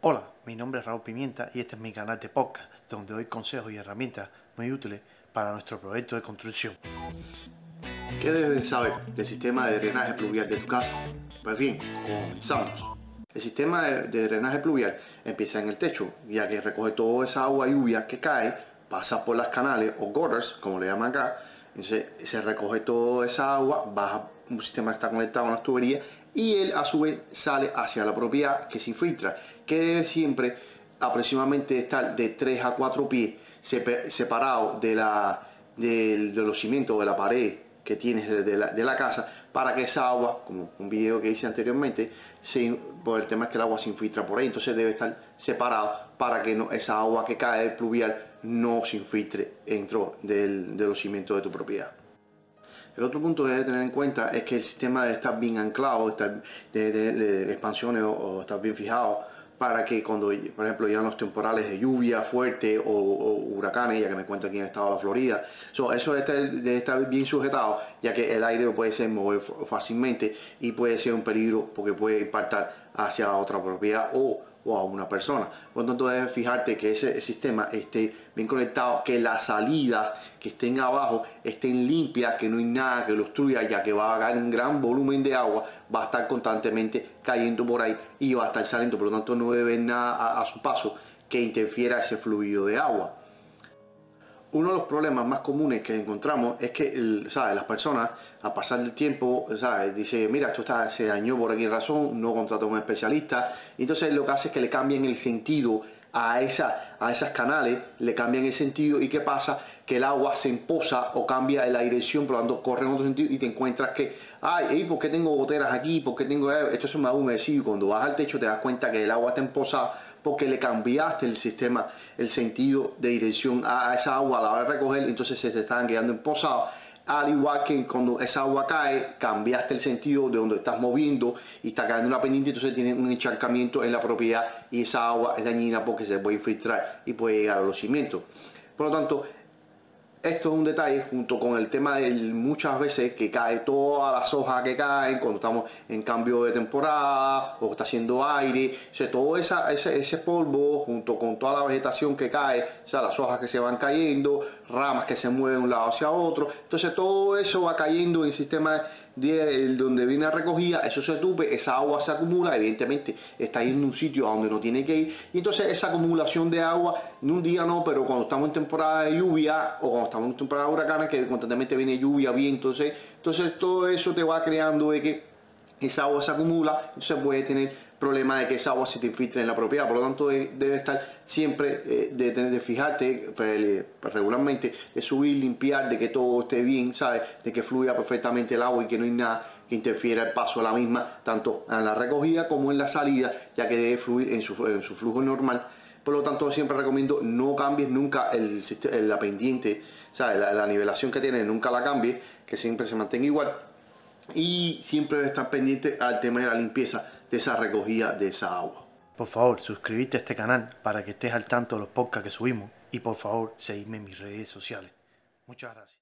Hola, mi nombre es Raúl Pimienta y este es mi canal de podcast donde doy consejos y herramientas muy útiles para nuestro proyecto de construcción. ¿Qué debes saber del sistema de drenaje pluvial de tu casa? Pues bien, comenzamos. El sistema de drenaje pluvial empieza en el techo, ya que recoge toda esa agua lluvia que cae, pasa por las canales o gutters, como le llaman acá, entonces se recoge toda esa agua, baja un sistema que está conectado a una tuberías y él a su vez sale hacia la propiedad que se infiltra, que debe siempre aproximadamente estar de 3 a 4 pies separado de, la, de, los cimientos de la pared que tienes de la, de la, casa para que esa agua, como un video que hice anteriormente, por el tema es que el agua se infiltra por ahí, entonces debe estar separado para que esa agua que cae del pluvial no se infiltre dentro del, de los cimientos de tu propiedad. El otro punto que debe tener en cuenta es que el sistema debe estar bien anclado, estar de, expansiones o, estar bien fijado para que cuando, por ejemplo, llegan los temporales de lluvia fuerte o, huracanes, ya que me cuenta aquí en el estado de la Florida, eso debe estar, bien sujetado, ya que el aire puede ser mover fácilmente y puede ser un peligro porque puede impactar hacia otra propiedad o o a una persona. Por lo tanto, debes fijarte que ese sistema esté bien conectado, que las salidas que estén abajo estén limpias, que no hay nada que lo obstruya, ya que va a haber un gran volumen de agua, va a estar constantemente cayendo por ahí y va a estar saliendo. Por lo tanto, no debe nada a, su paso que interfiera ese fluido de agua. Uno de los problemas más comunes que encontramos es que las personas a pasar el tiempo, ¿sabes? dice, mira, esto está, se dañó por aquí razón, no contrató a un especialista. Entonces lo que hace es que le cambien el sentido a, esa, a esas canales, le cambian el sentido y ¿qué pasa? Que el agua se emposa o cambia la dirección, por lo tanto corre en otro sentido y te encuentras que, ay, ¿por qué tengo goteras aquí? ¿Por qué tengo esto? Se me da un y cuando vas al techo te das cuenta que el agua está emposada porque le cambiaste el sistema, el sentido de dirección a esa agua a la hora de recoger, entonces se te están quedando emposados al igual que cuando esa agua cae, cambiaste el sentido de donde estás moviendo y está cayendo una pendiente, entonces tiene un encharcamiento en la propiedad y esa agua es dañina porque se puede infiltrar y puede llegar a los cimientos. Por lo tanto, esto es un detalle junto con el tema de muchas veces que cae todas las hojas que caen cuando estamos en cambio de temporada o está haciendo aire, o todo esa, ese, polvo junto con toda la vegetación que cae, o sea, las hojas que se van cayendo, ramas que se mueven de un lado hacia otro, entonces todo eso va cayendo en el donde viene recogida, eso se tupe, esa agua se acumula, evidentemente está en un sitio donde no tiene que ir, y entonces esa acumulación de agua, en un día no, pero cuando estamos en temporada de lluvia o cuando estamos en temporada de huracanes, que constantemente viene lluvia, viento, entonces, entonces todo eso te va creando de que esa agua se acumula, entonces puede tener problema de que esa agua se te infiltre en la propiedad. Por lo tanto, debe estar siempre eh, de tener de fijarte pues, regularmente, de subir, limpiar, de que todo esté bien, ¿sabes? De que fluya perfectamente el agua y que no hay nada que interfiera el paso a la misma, tanto en la recogida como en la salida, ya que debe fluir en su, flujo normal. Por lo tanto, siempre recomiendo no cambies nunca el, la pendiente, ¿sabes? La, la nivelación que tiene, nunca la cambies, que siempre se mantenga igual. Y siempre debe estar pendiente al tema de la limpieza de esa recogida de esa agua. Por favor, suscríbete a este canal para que estés al tanto de los podcasts que subimos y por favor, seguidme en mis redes sociales. Muchas gracias.